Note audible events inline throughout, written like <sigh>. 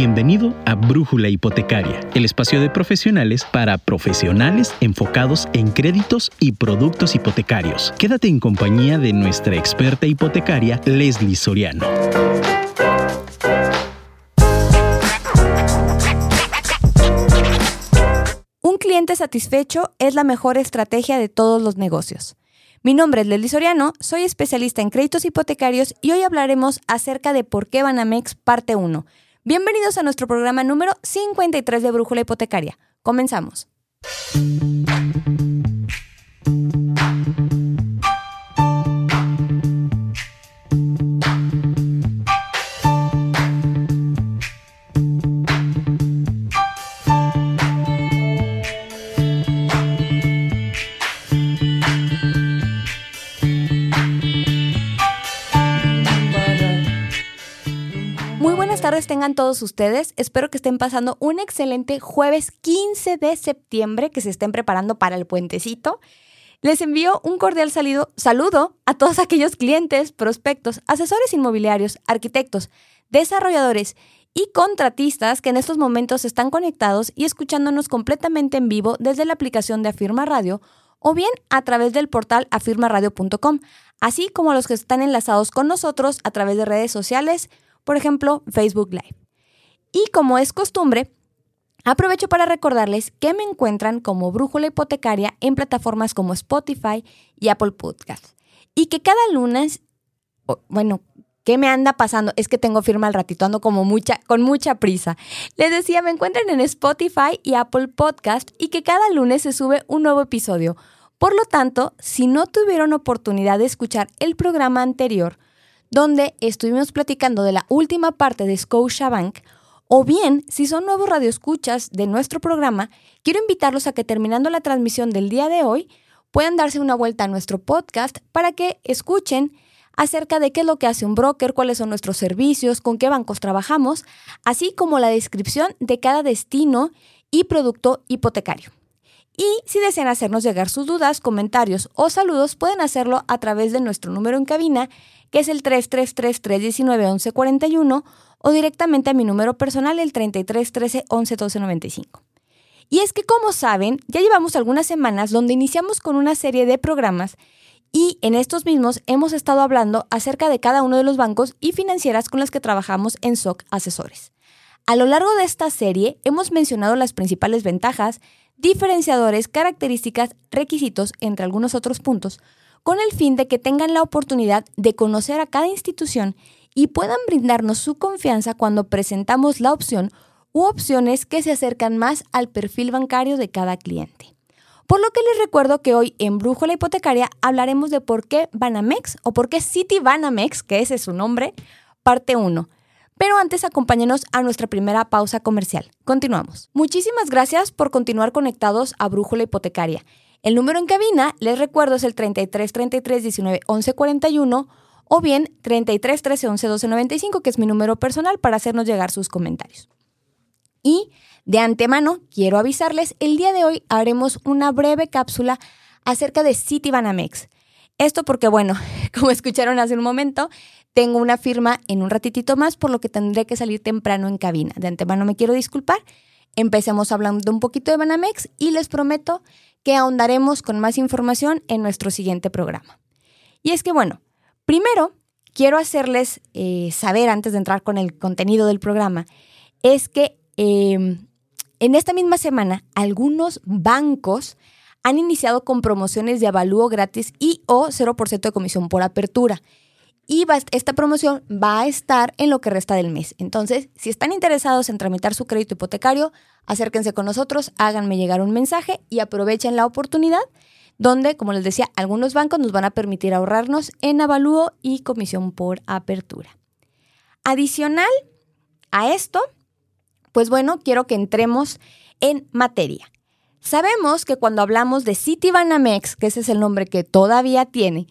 Bienvenido a Brújula Hipotecaria, el espacio de profesionales para profesionales enfocados en créditos y productos hipotecarios. Quédate en compañía de nuestra experta hipotecaria, Leslie Soriano. Un cliente satisfecho es la mejor estrategia de todos los negocios. Mi nombre es Leslie Soriano, soy especialista en créditos hipotecarios y hoy hablaremos acerca de por qué Banamex parte 1 Bienvenidos a nuestro programa número 53 de Brújula Hipotecaria. Comenzamos. Todos ustedes. Espero que estén pasando un excelente jueves 15 de septiembre, que se estén preparando para el puentecito. Les envío un cordial saludo a todos aquellos clientes, prospectos, asesores inmobiliarios, arquitectos, desarrolladores y contratistas que en estos momentos están conectados y escuchándonos completamente en vivo desde la aplicación de Afirma Radio o bien a través del portal afirmaradio.com, así como los que están enlazados con nosotros a través de redes sociales, por ejemplo, Facebook Live. Y como es costumbre, aprovecho para recordarles que me encuentran como Brújula Hipotecaria en plataformas como Spotify y Apple Podcasts. Y que cada lunes, bueno, ¿Qué me anda pasando? Es que tengo firma al ratito, ando como mucha, con mucha prisa. Les decía, me encuentran en Spotify y Apple Podcast y que cada lunes se sube un nuevo episodio. Por lo tanto, si no tuvieron oportunidad de escuchar el programa anterior, donde estuvimos platicando de la última parte de Scotiabank, o bien, si son nuevos radioescuchas de nuestro programa, quiero invitarlos a que terminando la transmisión del día de hoy, puedan darse una vuelta a nuestro podcast para que escuchen acerca de qué es lo que hace un broker, cuáles son nuestros servicios, con qué bancos trabajamos, así como la descripción de cada destino y producto hipotecario. Y si desean hacernos llegar sus dudas, comentarios o saludos, pueden hacerlo a través de nuestro número en cabina que es el 333-319-1141, o directamente a mi número personal, el 3313 11 Y es que, como saben, ya llevamos algunas semanas donde iniciamos con una serie de programas y en estos mismos hemos estado hablando acerca de cada uno de los bancos y financieras con las que trabajamos en SOC Asesores. A lo largo de esta serie hemos mencionado las principales ventajas, diferenciadores, características, requisitos, entre algunos otros puntos, con el fin de que tengan la oportunidad de conocer a cada institución y puedan brindarnos su confianza cuando presentamos la opción u opciones que se acercan más al perfil bancario de cada cliente. Por lo que les recuerdo que hoy en Brújula Hipotecaria hablaremos de por qué Banamex o por qué City Banamex, que ese es su nombre, parte 1. Pero antes acompáñenos a nuestra primera pausa comercial. Continuamos. Muchísimas gracias por continuar conectados a Brújula Hipotecaria. El número en cabina, les recuerdo, es el 33 33 19 11 41 o bien 33 13 11 12 95, que es mi número personal para hacernos llegar sus comentarios. Y de antemano, quiero avisarles, el día de hoy haremos una breve cápsula acerca de Citibanamex. Esto porque, bueno, <laughs> como escucharon hace un momento, tengo una firma en un ratitito más, por lo que tendré que salir temprano en cabina. De antemano me quiero disculpar. Empecemos hablando un poquito de Banamex y les prometo que ahondaremos con más información en nuestro siguiente programa. Y es que, bueno, primero quiero hacerles eh, saber, antes de entrar con el contenido del programa, es que em, en esta misma semana algunos bancos han iniciado con promociones de avalúo gratis y o 0% de comisión por apertura y esta promoción va a estar en lo que resta del mes. Entonces, si están interesados en tramitar su crédito hipotecario, acérquense con nosotros, háganme llegar un mensaje y aprovechen la oportunidad donde, como les decía, algunos bancos nos van a permitir ahorrarnos en avalúo y comisión por apertura. Adicional a esto, pues bueno, quiero que entremos en materia. Sabemos que cuando hablamos de Citibanamex, que ese es el nombre que todavía tiene,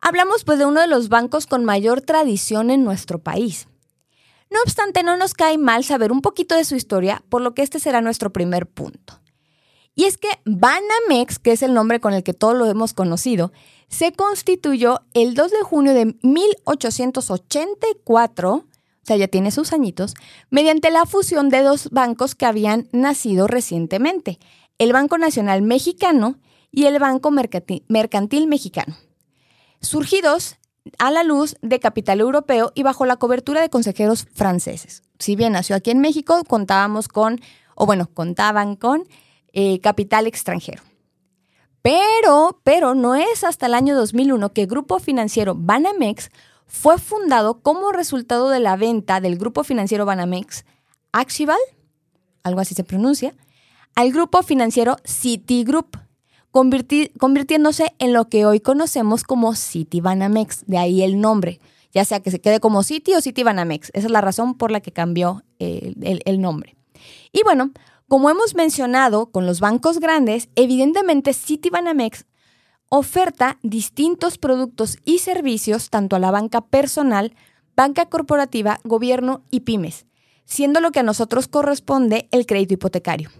Hablamos pues de uno de los bancos con mayor tradición en nuestro país. No obstante, no nos cae mal saber un poquito de su historia, por lo que este será nuestro primer punto. Y es que Banamex, que es el nombre con el que todos lo hemos conocido, se constituyó el 2 de junio de 1884, o sea, ya tiene sus añitos, mediante la fusión de dos bancos que habían nacido recientemente, el Banco Nacional Mexicano y el Banco Mercantil, Mexicano, surgidos a la luz de capital europeo y bajo la cobertura de consejeros franceses. Si bien nació aquí en México, contábamos con, o bueno, contaban con eh, capital extranjero. Pero, pero no es hasta el año 2001 que el grupo financiero Banamex fue fundado como resultado de la venta del grupo financiero Banamex Axival, algo así se pronuncia, al grupo financiero Citigroup, convirtiéndose en lo que hoy conocemos como Citibanamex, de ahí el nombre, ya sea que se quede como Citi o Citibanamex. Esa es la razón por la que cambió eh, el nombre. Y bueno, como hemos mencionado con los bancos grandes, evidentemente Citibanamex oferta distintos productos y servicios tanto a la banca personal, banca corporativa, gobierno y pymes, siendo lo que a nosotros corresponde el crédito hipotecario.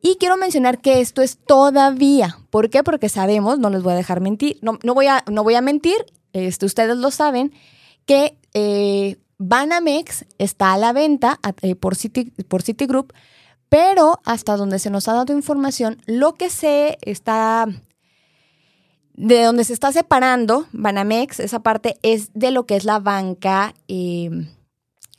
Y quiero mencionar que esto es todavía. ¿Por qué? Porque sabemos, no les voy a dejar mentir, no, voy, a, no voy a mentir, este, ustedes lo saben, que eh, Banamex está a la venta eh, por, City, por Citigroup, pero hasta donde se nos ha dado información, lo que se está de donde se está separando Banamex, esa parte es de lo que es la banca, em,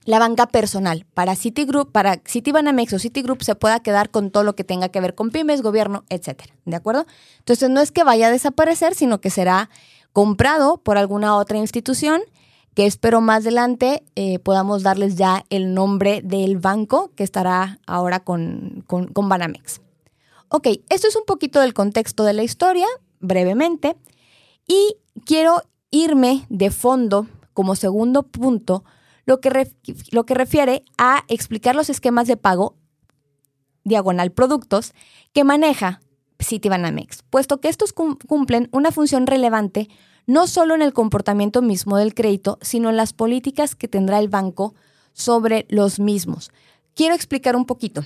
la banca personal. Para Citigroup, para Citibanamex o Citigroup se pueda quedar con todo lo que tenga que ver con pymes, gobierno, etcétera. ¿De acuerdo? Entonces no es que vaya a desaparecer, sino que será comprado por alguna otra institución que espero más adelante eh, podamos darles ya el nombre del banco que estará ahora con, con, Banamex. Ok, esto es un poquito del contexto de la historia brevemente. Y quiero irme de fondo como segundo punto lo que, lo que refiere a explicar los esquemas de pago diagonal productos que maneja Citibanamex, puesto que estos cumplen una función relevante no solo en el comportamiento mismo del crédito, sino en las políticas que tendrá el banco sobre los mismos. Quiero explicar un poquito.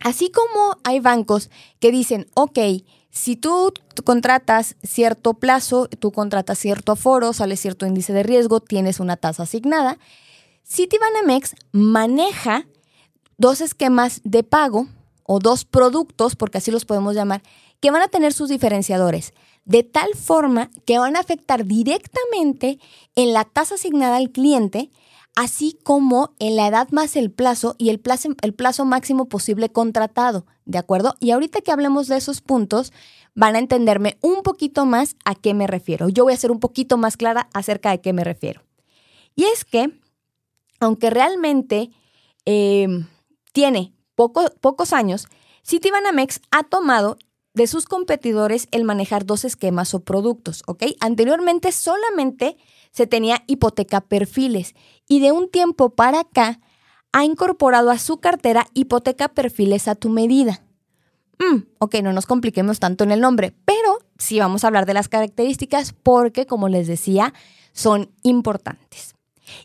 Así como hay bancos que dicen, ok, si tú contratas cierto plazo, tú contratas cierto aforo, sale cierto índice de riesgo, tienes una tasa asignada, Citibanamex maneja dos esquemas de pago o dos productos, porque así los podemos llamar, que van a tener sus diferenciadores, de tal forma que van a afectar directamente en la tasa asignada al cliente así como en la edad más el plazo y el plazo, el plazo máximo posible contratado, ¿de acuerdo? Y ahorita que hablemos de esos puntos, van a entenderme un poquito más a qué me refiero. Yo voy a ser un poquito más clara acerca de qué me refiero. Y es que, aunque realmente em, tiene pocos años, Citibanamex ha tomado de sus competidores el manejar dos esquemas o productos, ¿ok? Anteriormente solamente se tenía hipoteca perfiles y de un tiempo para acá ha incorporado a su cartera hipoteca perfiles a tu medida. Mm, ok, no nos compliquemos tanto en el nombre, pero sí vamos a hablar de las características porque, como les decía, son importantes.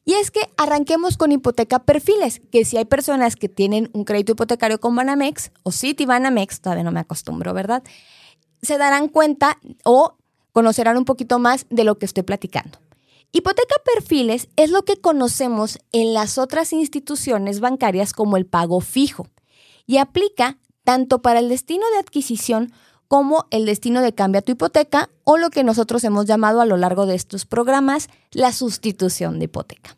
Y es que arranquemos con hipoteca perfiles, que si hay personas que tienen un crédito hipotecario con Banamex o City Banamex, todavía no me acostumbro, ¿verdad? Se darán cuenta o conocerán un poquito más de lo que estoy platicando. Hipoteca perfiles es lo que conocemos en las otras instituciones bancarias como el pago fijo y aplica tanto para el destino de adquisición como el destino de cambio a tu hipoteca o lo que nosotros hemos llamado a lo largo de estos programas la sustitución de hipoteca.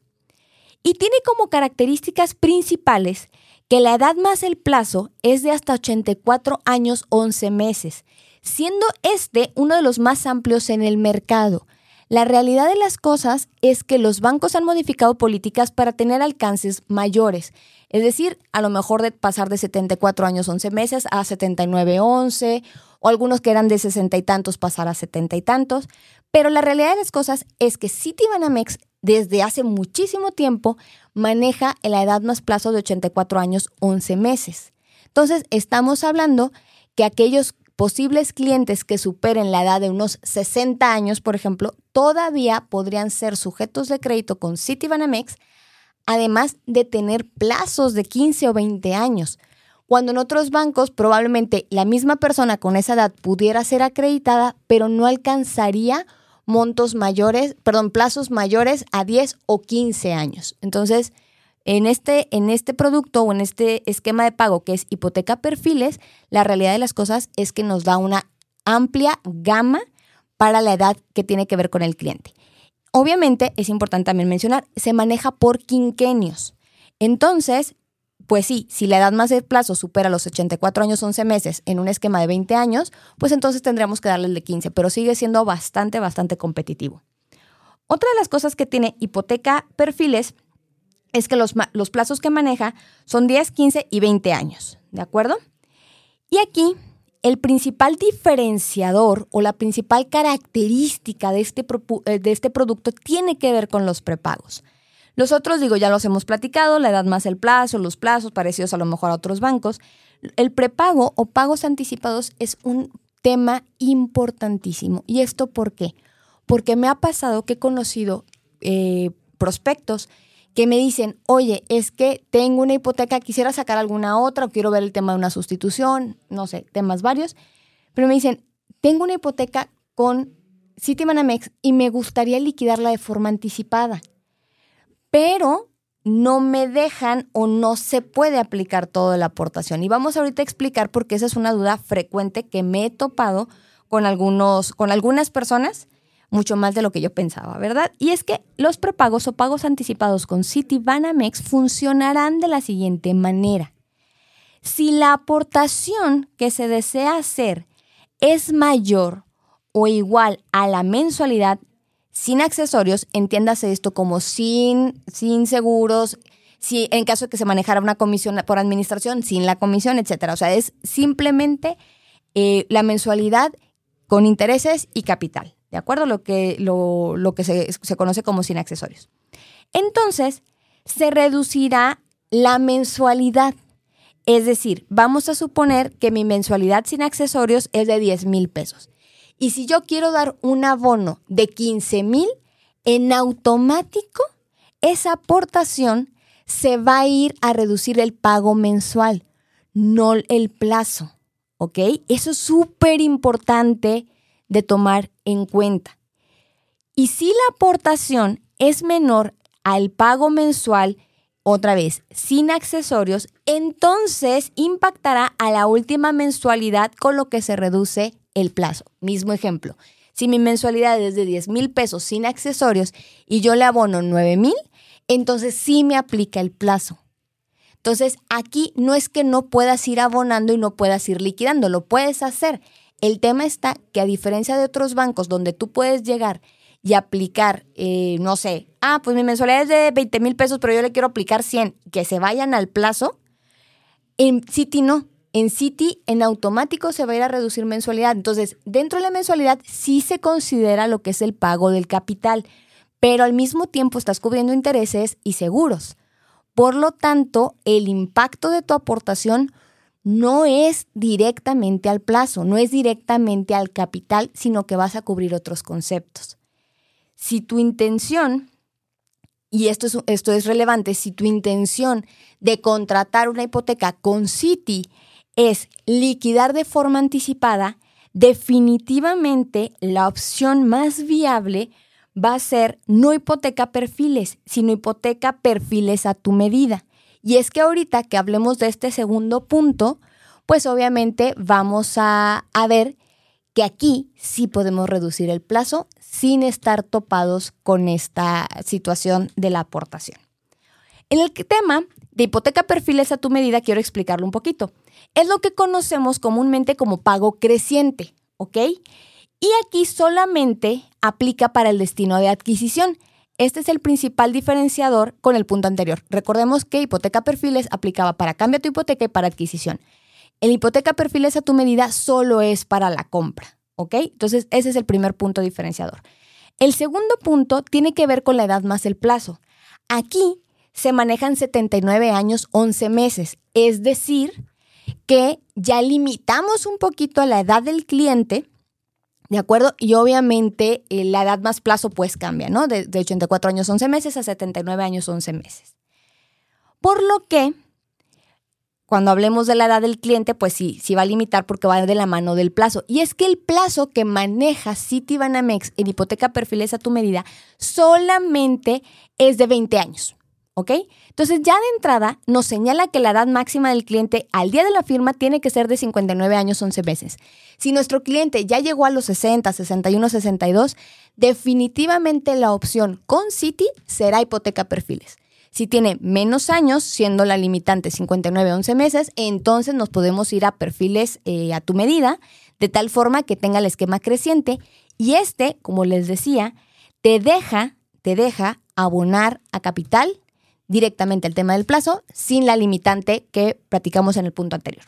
Y tiene como características principales que la edad más el plazo es de hasta 84 años 11 meses, siendo este uno de los más amplios en el mercado la realidad de las cosas es que los bancos han modificado políticas para tener alcances mayores. Es decir, a lo mejor de pasar de 74 años 11 meses a 79 11 o algunos que eran de 60 y tantos pasar a 70 y tantos. Pero la realidad de las cosas es que Citibanamex desde hace muchísimo tiempo maneja en la edad más plazo de 84 años 11 meses. Entonces, estamos hablando que aquellos posibles clientes que superen la edad de unos 60 años, por ejemplo, todavía podrían ser sujetos de crédito con Citibanamex, además de tener plazos de 15 o 20 años. Cuando en otros bancos probablemente la misma persona con esa edad pudiera ser acreditada, pero no alcanzaría montos mayores, perdón, plazos mayores a 10 o 15 años. Entonces, En este, en este producto o en este esquema de pago que es hipoteca perfiles, la realidad de las cosas es que nos da una amplia gama para la edad que tiene que ver con el cliente. Obviamente, es importante también mencionar, se maneja por quinquenios. Entonces, pues sí, si la edad más de plazo supera los 84 años 11 meses en un esquema de 20 años, pues entonces tendríamos que darle el de 15, pero sigue siendo bastante, bastante competitivo. Otra de las cosas que tiene hipoteca perfiles es que los, los plazos que maneja son 10, 15 y 20 años, ¿de acuerdo? Y aquí el principal diferenciador o la principal característica de este, eh, de este producto tiene que ver con los prepagos. Los otros, digo, ya los hemos platicado, la edad más el plazo, los plazos parecidos a lo mejor a otros bancos. El prepago o pagos anticipados es un tema importantísimo. ¿Y esto por qué? Porque me ha pasado que he conocido eh, prospectos que me dicen, oye, es que tengo una hipoteca, quisiera sacar alguna otra o quiero ver el tema de una sustitución, no sé, temas varios, pero me dicen, tengo una hipoteca con Citibanamex y me gustaría liquidarla de forma anticipada, pero no me dejan o no se puede aplicar toda la aportación. Y vamos ahorita a explicar porque esa es una duda frecuente que me he topado con, algunos, con algunas personas mucho más de lo que yo pensaba, ¿verdad? Y es que los prepagos o pagos anticipados con Citibanamex funcionarán de la siguiente manera. Si la aportación que se desea hacer es mayor o igual a la mensualidad sin accesorios, entiéndase esto como sin, sin seguros, si en caso de que se manejara una comisión por administración, sin la comisión, etcétera. O sea, es simplemente eh, la mensualidad con intereses y capital. ¿De acuerdo? Lo que, lo, que se, se conoce como sin accesorios. Entonces, se reducirá la mensualidad. Es decir, vamos a suponer que mi mensualidad sin accesorios es de 10 mil pesos. Y si yo quiero dar un abono de 15 mil, en automático esa aportación se va a ir a reducir el pago mensual, no el plazo. ¿Ok? Eso es súper importante de tomar en cuenta. Y si la aportación es menor al pago mensual, otra vez, sin accesorios, entonces impactará a la última mensualidad con lo que se reduce el plazo. Mismo ejemplo, si mi mensualidad es de 10 mil pesos sin accesorios y yo le abono 9 mil, entonces sí me aplica el plazo. Entonces aquí no es que no puedas ir abonando y no puedas ir liquidando, lo puedes hacer. El tema está que a diferencia de otros bancos donde tú puedes llegar y aplicar, eh, no sé, ah, pues mi mensualidad es de 20 mil pesos, pero yo le quiero aplicar 100, que se vayan al plazo, en Citi no. En Citi en automático se va a ir a reducir mensualidad. Entonces, dentro de la mensualidad sí se considera lo que es el pago del capital, pero al mismo tiempo estás cubriendo intereses y seguros. Por lo tanto, el impacto de tu aportación no es directamente al plazo, no es directamente al capital, sino que vas a cubrir otros conceptos. Si tu intención, y esto es, esto es relevante, si tu intención de contratar una hipoteca con Citi es liquidar de forma anticipada, definitivamente la opción más viable va a ser no hipoteca perfiles, sino hipoteca perfiles a tu medida. Y es que ahorita que hablemos de este segundo punto, pues obviamente vamos a, ver que aquí sí podemos reducir el plazo sin estar topados con esta situación de la aportación. En el tema de hipoteca perfiles a tu medida, quiero explicarlo un poquito. Es lo que conocemos comúnmente como pago creciente, ¿ok? Y aquí solamente aplica para el destino de adquisición. Este es el principal diferenciador con el punto anterior. Recordemos que hipoteca perfiles aplicaba para cambio tu hipoteca y para adquisición. El hipoteca perfiles a tu medida solo es para la compra, ¿ok? Entonces ese es el primer punto diferenciador. El segundo punto tiene que ver con la edad más el plazo. Aquí se manejan 79 años 11 meses, es decir, que ya limitamos un poquito la edad del cliente ¿De acuerdo? Y obviamente eh, la edad más plazo pues cambia, ¿no? De, 84 años 11 meses a 79 años 11 meses. Por lo que, cuando hablemos de la edad del cliente, pues sí, sí va a limitar porque va de la mano del plazo. Y es que el plazo que maneja Citibanamex en hipoteca perfiles a tu medida solamente es de 20 años. ¿ok? Entonces ya de entrada nos señala que la edad máxima del cliente al día de la firma tiene que ser de 59 años 11 meses. Si nuestro cliente ya llegó a los 60, 61, 62, definitivamente la opción con Citi será hipoteca perfiles. Si tiene menos años, siendo la limitante 59, 11 meses, entonces nos podemos ir a perfiles eh, a tu medida, de tal forma que tenga el esquema creciente. Y este, como les decía, te deja, te deja abonar a capital directamente el tema del plazo sin la limitante que platicamos en el punto anterior.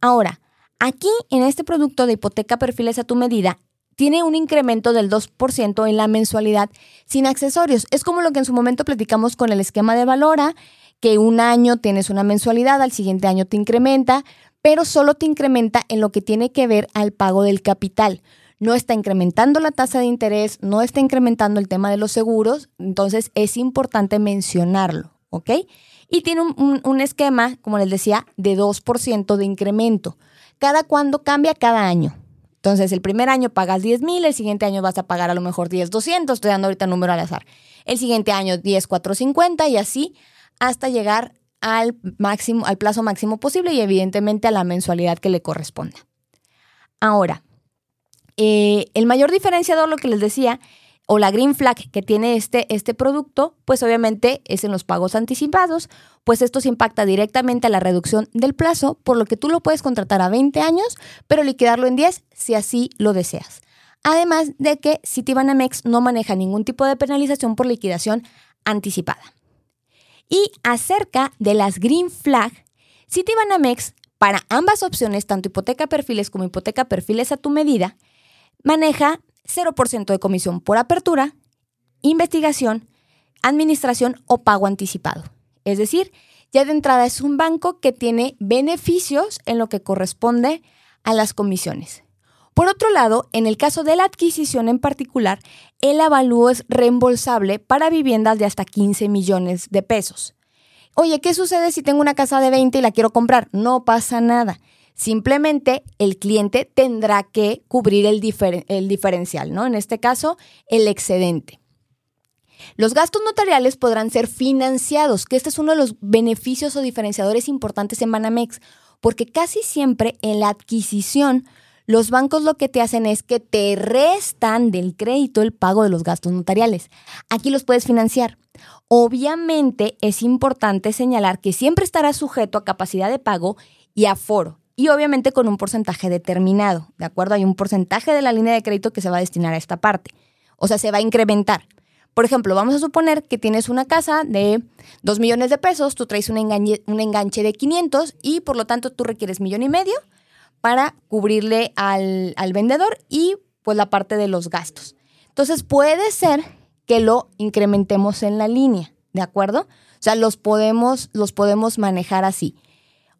Ahora, aquí en este producto de hipoteca perfiles a tu medida, tiene un incremento del 2% en la mensualidad sin accesorios. Es como lo que en su momento platicamos con el esquema de Valora, que un año tienes una mensualidad, al siguiente año te incrementa, pero solo te incrementa en lo que tiene que ver al pago del capital. No está incrementando la tasa de interés, no está incrementando el tema de los seguros, entonces es importante mencionarlo, ¿ok? Y tiene un, esquema, como les decía, de 2% de incremento. ¿Cada cuándo cambia? Cada año. Entonces, el primer año pagas 10 mil, el siguiente año vas a pagar a lo mejor 10 200, estoy dando ahorita número al azar. El siguiente año 10 450 y así hasta llegar al máximo, al plazo máximo posible y evidentemente a la mensualidad que le corresponda. Ahora, eh, el mayor diferenciador, lo que les decía, o la green flag que tiene este, este producto, pues obviamente es en los pagos anticipados, pues esto se impacta directamente a la reducción del plazo, por lo que tú lo puedes contratar a 20 años, pero liquidarlo en 10 si así lo deseas. Además de que Citibanamex no maneja ningún tipo de penalización por liquidación anticipada. Y acerca de las green flag, Citibanamex, para ambas opciones, tanto hipoteca perfiles como hipoteca perfiles a tu medida, maneja 0% de comisión por apertura, investigación, administración o pago anticipado. Es decir, ya de entrada es un banco que tiene beneficios en lo que corresponde a las comisiones. Por otro lado, en el caso de la adquisición en particular, el avalúo es reembolsable para viviendas de hasta 15 millones de pesos. Oye, ¿qué sucede si tengo una casa de 20 y la quiero comprar? No pasa nada. Simplemente el cliente tendrá que cubrir el, diferencial, ¿no? En este caso, el excedente. Los gastos notariales podrán ser financiados, que este es uno de los beneficios o diferenciadores importantes en Banamex, porque casi siempre en la adquisición los bancos lo que te hacen es que te restan del crédito el pago de los gastos notariales. Aquí los puedes financiar. Obviamente es importante señalar que siempre estará sujeto a capacidad de pago y aforo y obviamente con un porcentaje determinado, ¿de acuerdo? Hay un porcentaje de la línea de crédito que se va a destinar a esta parte, o sea, se va a incrementar. Por ejemplo, vamos a suponer que tienes una casa de 2 millones de pesos, tú traes un enganche, un enganche de 500 y por lo tanto tú requieres millón y medio para cubrirle al, al vendedor y pues la parte de los gastos. Entonces puede ser que lo incrementemos en la línea, ¿de acuerdo? O sea, los podemos, los podemos manejar así.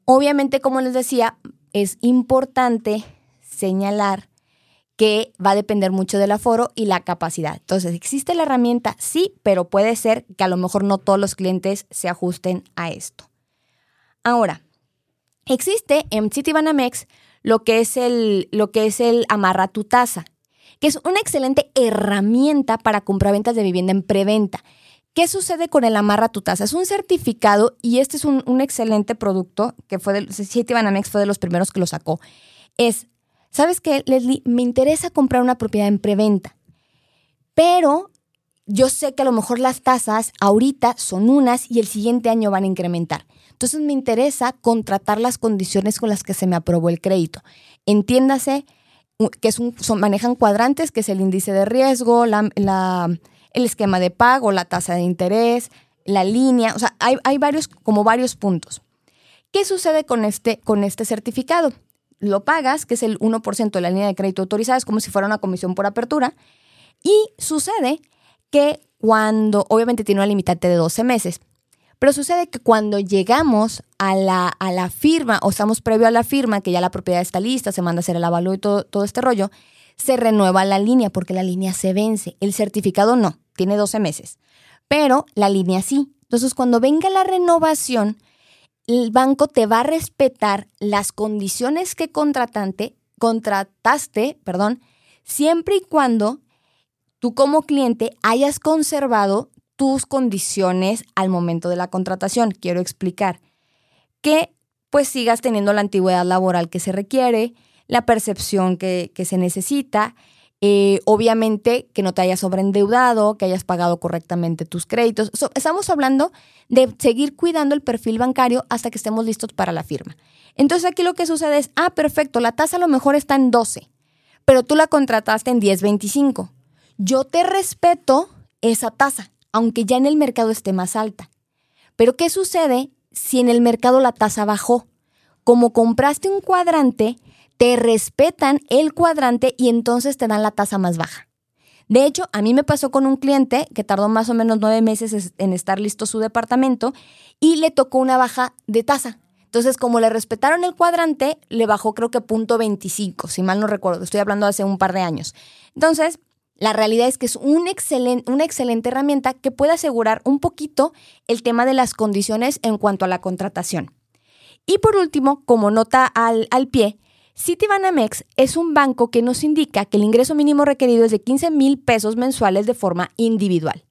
Obviamente, como les decía, es importante señalar que va a depender mucho del aforo y la capacidad. Entonces, ¿existe la herramienta? Sí, pero puede ser que a lo mejor no todos los clientes se ajusten a esto. Ahora, existe en Citibanamex lo que es el, lo que es el amarra tu tasa, que es una excelente herramienta para compraventas de vivienda en preventa. ¿Qué sucede con el Amarra tu tasa? Es un certificado y este es un, excelente producto que fue de Citibanamex fue de los primeros que lo sacó. Es, ¿sabes qué, Leslie? Me interesa comprar una propiedad en preventa, pero yo sé que a lo mejor las tasas ahorita son unas y el siguiente año van a incrementar. Entonces me interesa contratar las condiciones con las que se me aprobó el crédito. Entiéndase que es un, manejan cuadrantes, que es el índice de riesgo, la el esquema de pago, la tasa de interés, la línea, o sea, hay, varios, como varios puntos. ¿Qué sucede con este, con este certificado? Lo pagas, que es el 1% de la línea de crédito autorizada, es como si fuera una comisión por apertura, y sucede que cuando, obviamente tiene una limitante de 12 meses, pero sucede que cuando llegamos a la, a la firma o estamos previo a la firma, que ya la propiedad está lista, se manda a hacer el avalúo y todo, todo este rollo, se renueva la línea porque la línea se vence. El certificado no tiene 12 meses, pero la línea sí. Entonces, cuando venga la renovación, el banco te va a respetar las condiciones que contratante, contrataste, perdón, siempre y cuando tú como cliente hayas conservado tus condiciones al momento de la contratación. Quiero explicar que pues sigas teniendo la antigüedad laboral que se requiere, la percepción que, se necesita, eh, obviamente que no te hayas sobreendeudado, que hayas pagado correctamente tus créditos. estamos hablando de seguir cuidando el perfil bancario hasta que estemos listos para la firma. Entonces aquí lo que sucede es, ah, perfecto, la tasa a lo mejor está en 12, pero tú la contrataste en 10.25. Yo te respeto esa tasa, aunque ya en el mercado esté más alta. Pero ¿qué sucede si en el mercado la tasa bajó? Como compraste un cuadrante, te respetan el cuadrante y entonces te dan la tasa más baja. De hecho, a mí me pasó con un cliente que tardó más o menos nueve meses en estar listo su departamento y le tocó una baja de tasa. Entonces, como le respetaron el cuadrante, le bajó creo que punto 25, si mal no recuerdo. Estoy hablando hace un par de años. Entonces, la realidad es que es un una excelente herramienta que puede asegurar un poquito el tema de las condiciones en cuanto a la contratación. Y por último, como nota al, al pie, Citibanamex es un banco que nos indica que el ingreso mínimo requerido es de 15 mil pesos mensuales de forma individual.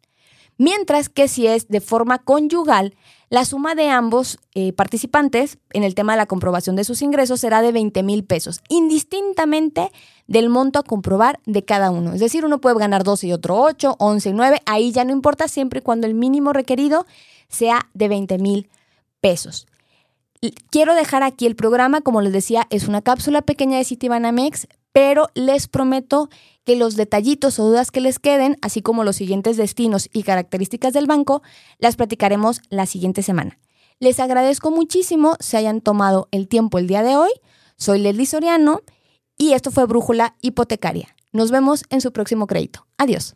Mientras que si es de forma conyugal, la suma de ambos eh, participantes en el tema de la comprobación de sus ingresos será de 20 mil pesos, indistintamente del monto a comprobar de cada uno. Es decir, uno puede ganar 12 y otro 8, 11 y 9, ahí ya no importa siempre y cuando el mínimo requerido sea de 20 mil pesos. Quiero dejar aquí el programa, como les decía, es una cápsula pequeña de Citibanamex, pero les prometo que los detallitos o dudas que les queden, así como los siguientes destinos y características del banco, las platicaremos la siguiente semana. Les agradezco muchísimo se hayan tomado el tiempo el día de hoy. Soy Leslie Soriano y esto fue Brújula Hipotecaria. Nos vemos en su próximo crédito. Adiós.